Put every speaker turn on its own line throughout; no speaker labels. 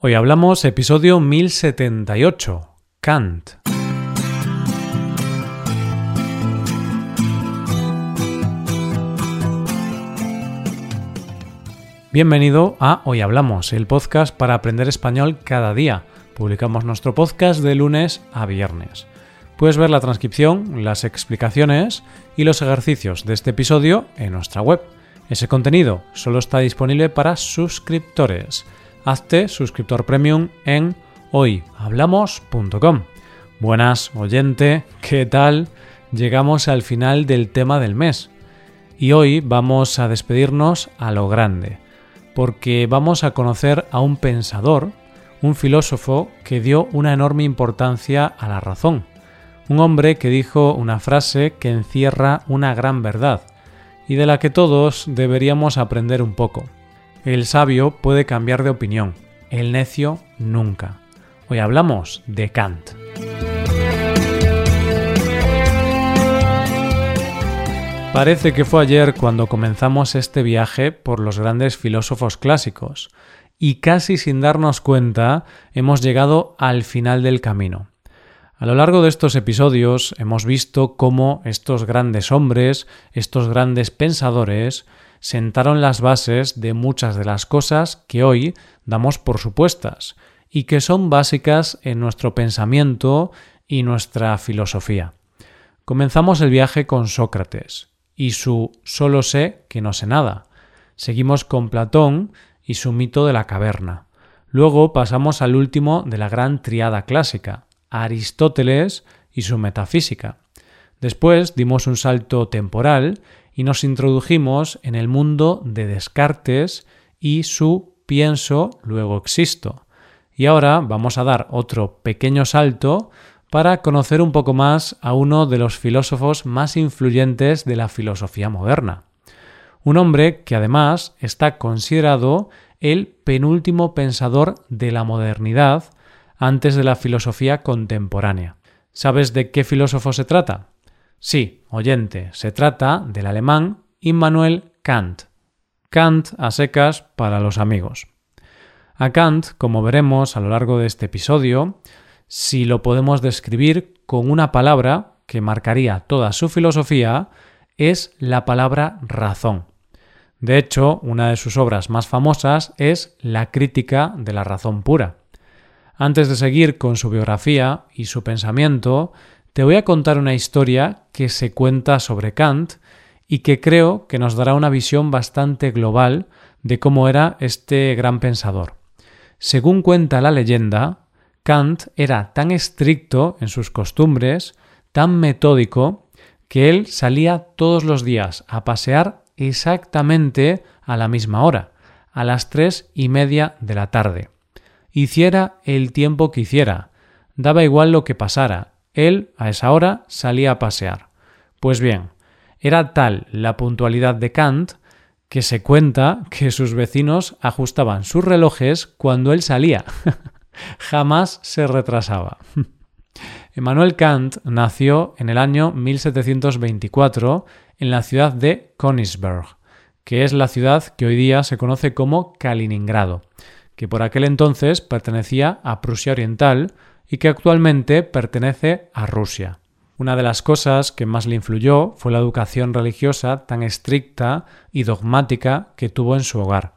Hoy hablamos episodio 1078, Kant. Bienvenido a Hoy Hablamos, el podcast para aprender español cada día. Publicamos nuestro podcast de lunes a viernes. Puedes ver la transcripción, las explicaciones y los ejercicios de este episodio en nuestra web. Ese contenido solo está disponible para suscriptores hazte suscriptor premium en hoyhablamos.com. Buenas, oyente, ¿qué tal? Llegamos al final del tema del mes y hoy vamos a despedirnos a lo grande, porque vamos a conocer a un pensador, un filósofo que dio una enorme importancia a la razón, un hombre que dijo una frase que encierra una gran verdad y de la que todos deberíamos aprender un poco. El sabio puede cambiar de opinión, el necio nunca. Hoy hablamos de Kant. Parece que fue ayer cuando comenzamos este viaje por los grandes filósofos clásicos, y casi sin darnos cuenta hemos llegado al final del camino. A lo largo de estos episodios hemos visto cómo estos grandes hombres, estos grandes pensadores, sentaron las bases de muchas de las cosas que hoy damos por supuestas y que son básicas en nuestro pensamiento y nuestra filosofía. Comenzamos el viaje con Sócrates y su solo sé que no sé nada. Seguimos con Platón y su mito de la caverna. Luego pasamos al último de la gran triada clásica, Aristóteles y su metafísica. Después dimos un salto temporal y nos introdujimos en el mundo de Descartes y su pienso, luego existo. Y ahora vamos a dar otro pequeño salto para conocer un poco más a uno de los filósofos más influyentes de la filosofía moderna. Un hombre que además está considerado el penúltimo pensador de la modernidad antes de la filosofía contemporánea. ¿Sabes de qué filósofo se trata? Sí, oyente, se trata del alemán Immanuel Kant. Kant a secas para los amigos. A Kant, como veremos a lo largo de este episodio, si lo podemos describir con una palabra que marcaría toda su filosofía, es la palabra razón. De hecho, una de sus obras más famosas es La crítica de la razón pura. Antes de seguir con su biografía y su pensamiento, te voy a contar una historia que se cuenta sobre Kant y que creo que nos dará una visión bastante global de cómo era este gran pensador. Según cuenta la leyenda, Kant era tan estricto en sus costumbres, tan metódico, que él salía todos los días a pasear exactamente a la misma hora, a las tres y media de la tarde. Hiciera el tiempo que hiciera, daba igual lo que pasara, él, a esa hora, salía a pasear. Pues bien, era tal la puntualidad de Kant que se cuenta que sus vecinos ajustaban sus relojes cuando él salía. Jamás se retrasaba. Emmanuel Kant nació en el año 1724 en la ciudad de Königsberg, que es la ciudad que hoy día se conoce como Kaliningrado, que por aquel entonces pertenecía a Prusia Oriental y que actualmente pertenece a Rusia. Una de las cosas que más le influyó fue la educación religiosa tan estricta y dogmática que tuvo en su hogar,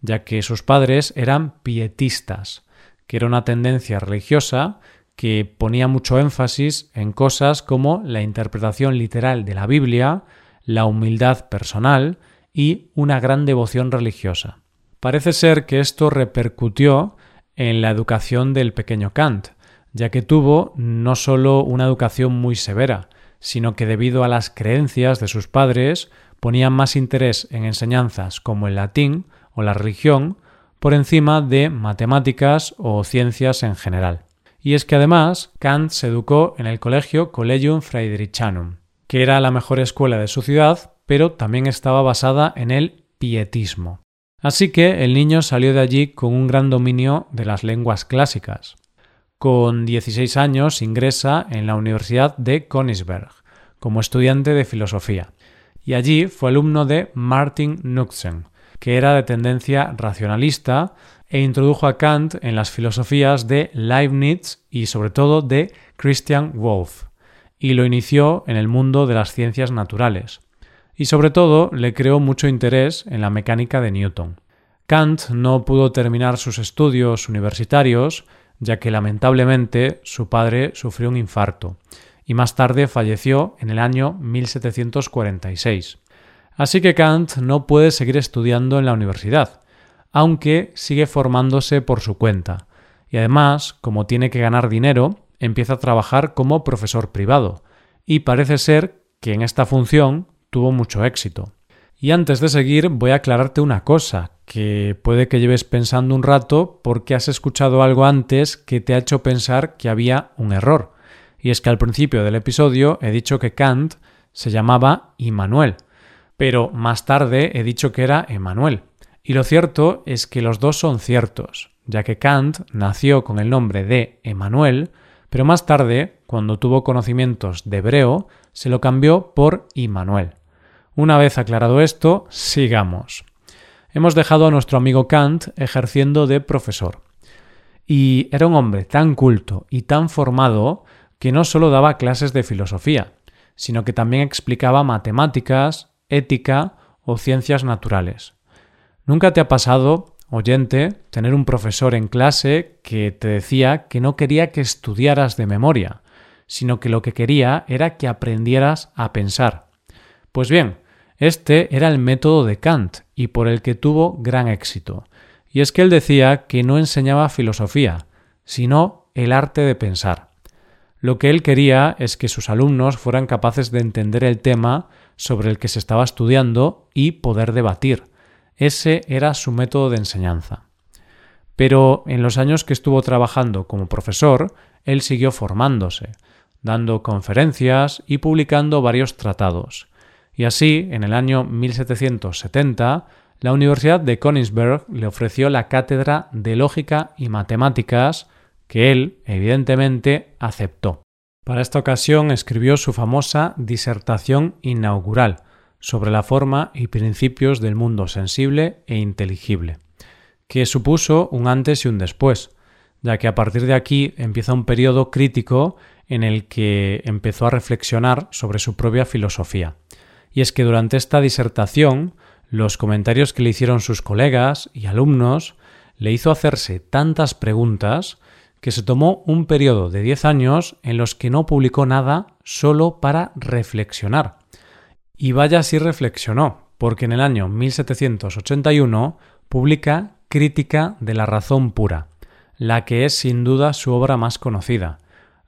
ya que sus padres eran pietistas, que era una tendencia religiosa que ponía mucho énfasis en cosas como la interpretación literal de la Biblia, la humildad personal y una gran devoción religiosa. Parece ser que esto repercutió en la educación del pequeño Kant, ya que tuvo no solo una educación muy severa, sino que debido a las creencias de sus padres ponían más interés en enseñanzas como el latín o la religión por encima de matemáticas o ciencias en general. Y es que además Kant se educó en el colegio Collegium Friderichanum, que era la mejor escuela de su ciudad, pero también estaba basada en el pietismo. Así que el niño salió de allí con un gran dominio de las lenguas clásicas. Con 16 años ingresa en la Universidad de Königsberg como estudiante de filosofía y allí fue alumno de Martin Knutzen, que era de tendencia racionalista e introdujo a Kant en las filosofías de Leibniz y sobre todo de Christian Wolff, y lo inició en el mundo de las ciencias naturales. Y sobre todo le creó mucho interés en la mecánica de Newton. Kant no pudo terminar sus estudios universitarios, ya que lamentablemente su padre sufrió un infarto, y más tarde falleció en el año 1746. Así que Kant no puede seguir estudiando en la universidad, aunque sigue formándose por su cuenta. Y además, como tiene que ganar dinero, empieza a trabajar como profesor privado, y parece ser que en esta función tuvo mucho éxito. Y antes de seguir voy a aclararte una cosa, que puede que lleves pensando un rato porque has escuchado algo antes que te ha hecho pensar que había un error. Y es que al principio del episodio he dicho que Kant se llamaba Immanuel, pero más tarde he dicho que era Emanuel. Y lo cierto es que los dos son ciertos, ya que Kant nació con el nombre de Emanuel, pero más tarde, cuando tuvo conocimientos de hebreo, se lo cambió por Immanuel. Una vez aclarado esto, sigamos. Hemos dejado a nuestro amigo Kant ejerciendo de profesor. Y era un hombre tan culto y tan formado que no solo daba clases de filosofía, sino que también explicaba matemáticas, ética o ciencias naturales. ¿Nunca te ha pasado, oyente, tener un profesor en clase que te decía que no quería que estudiaras de memoria, sino que lo que quería era que aprendieras a pensar? Pues bien, este era el método de Kant y por el que tuvo gran éxito. Y es que él decía que no enseñaba filosofía, sino el arte de pensar. Lo que él quería es que sus alumnos fueran capaces de entender el tema sobre el que se estaba estudiando y poder debatir, ese era su método de enseñanza. Pero en los años que estuvo trabajando como profesor, él siguió formándose, dando conferencias y publicando varios tratados. Y así, en el año 1770, la Universidad de Königsberg le ofreció la cátedra de Lógica y Matemáticas, que él, evidentemente, aceptó. Para esta ocasión escribió su famosa disertación inaugural, sobre la forma y principios del mundo sensible e inteligible, que supuso un antes y un después, ya que a partir de aquí empieza un periodo crítico en el que empezó a reflexionar sobre su propia filosofía. Y es que durante esta disertación, los comentarios que le hicieron sus colegas y alumnos le hizo hacerse tantas preguntas que se tomó un periodo de diez años en los que no publicó nada solo para reflexionar, y vaya si reflexionó, porque en el año 1781 publica Crítica de la Razón Pura, la que es sin duda su obra más conocida,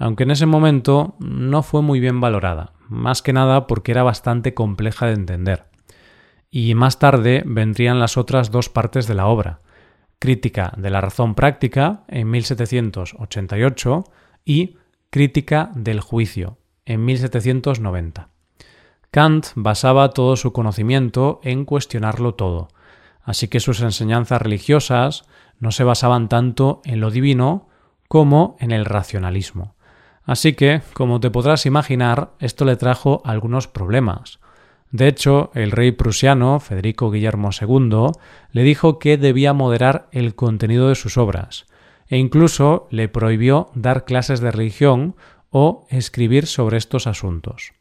aunque en ese momento no fue muy bien valorada, más que nada porque era bastante compleja de entender. Y más tarde vendrían las otras dos partes de la obra, Crítica de la Razón Práctica en 1788 y Crítica del Juicio en 1790. Kant basaba todo su conocimiento en cuestionarlo todo, así que sus enseñanzas religiosas no se basaban tanto en lo divino como en el racionalismo. Así que, como te podrás imaginar, esto le trajo algunos problemas. De hecho, el rey prusiano, Federico Guillermo II, le dijo que debía moderar el contenido de sus obras, e incluso le prohibió dar clases de religión o escribir sobre estos asuntos.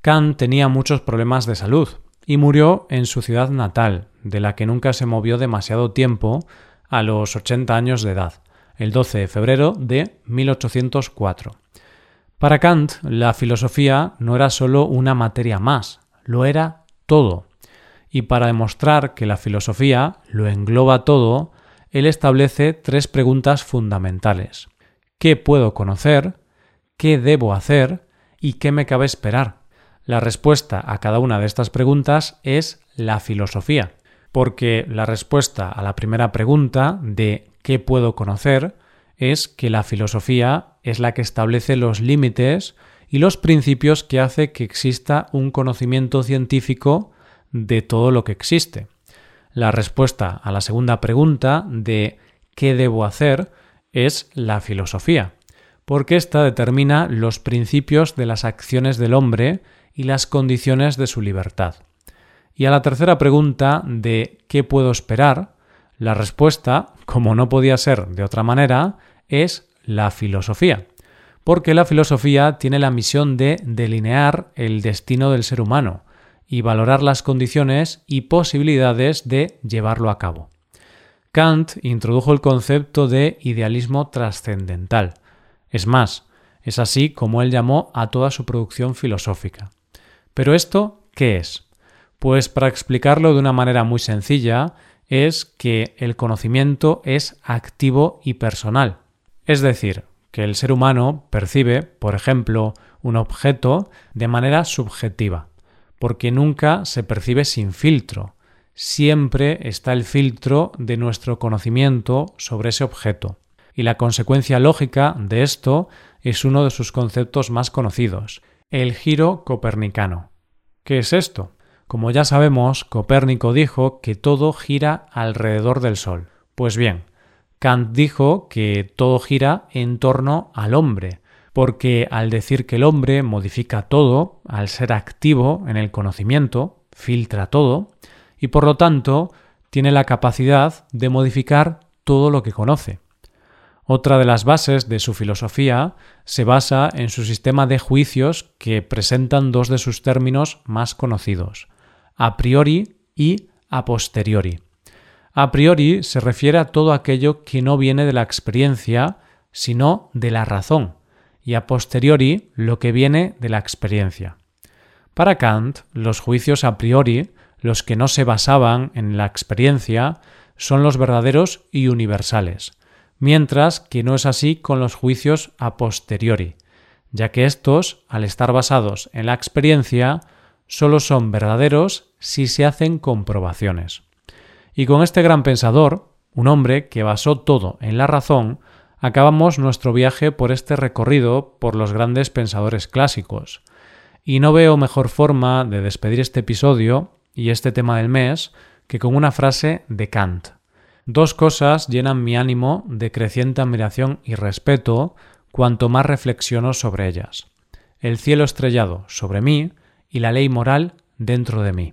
Kant tenía muchos problemas de salud y murió en su ciudad natal, de la que nunca se movió demasiado tiempo, a los 80 años de edad, el 12 de febrero de 1804. Para Kant, la filosofía no era sólo una materia más, lo era todo. Y para demostrar que la filosofía lo engloba todo, él establece tres preguntas fundamentales. ¿Qué puedo conocer? ¿Qué debo hacer? ¿Y qué me cabe esperar? La respuesta a cada una de estas preguntas es la filosofía, porque la respuesta a la primera pregunta de ¿qué puedo conocer? es que la filosofía es la que establece los límites y los principios que hace que exista un conocimiento científico de todo lo que existe. La respuesta a la segunda pregunta de ¿qué debo hacer? es la filosofía, porque ésta determina los principios de las acciones del hombre y las condiciones de su libertad. Y a la tercera pregunta de ¿qué puedo esperar? La respuesta, como no podía ser de otra manera, es la filosofía, porque la filosofía tiene la misión de delinear el destino del ser humano y valorar las condiciones y posibilidades de llevarlo a cabo. Kant introdujo el concepto de idealismo trascendental. Es más, es así como él llamó a toda su producción filosófica. Pero esto, ¿qué es? Pues para explicarlo de una manera muy sencilla, es que el conocimiento es activo y personal. Es decir, que el ser humano percibe, por ejemplo, un objeto de manera subjetiva, porque nunca se percibe sin filtro. Siempre está el filtro de nuestro conocimiento sobre ese objeto. Y la consecuencia lógica de esto es uno de sus conceptos más conocidos, el giro copernicano. ¿Qué es esto? Como ya sabemos, Copérnico dijo que todo gira alrededor del Sol. Pues bien, Kant dijo que todo gira en torno al hombre, porque al decir que el hombre modifica todo, al ser activo en el conocimiento, filtra todo, y por lo tanto tiene la capacidad de modificar todo lo que conoce. Otra de las bases de su filosofía se basa en su sistema de juicios que presentan dos de sus términos más conocidos, a priori y a posteriori. A priori se refiere a todo aquello que no viene de la experiencia, sino de la razón, y a posteriori lo que viene de la experiencia. Para Kant, los juicios a priori, los que no se basaban en la experiencia, son los verdaderos y universales, mientras que no es así con los juicios a posteriori, ya que estos, al estar basados en la experiencia, solo son verdaderos si se hacen comprobaciones. Y con este gran pensador, un hombre que basó todo en la razón, acabamos nuestro viaje por este recorrido por los grandes pensadores clásicos. Y no veo mejor forma de despedir este episodio y este tema del mes que con una frase de Kant. Dos cosas llenan mi ánimo de creciente admiración y respeto cuanto más reflexiono sobre ellas. El cielo estrellado sobre mí y la ley moral dentro de mí.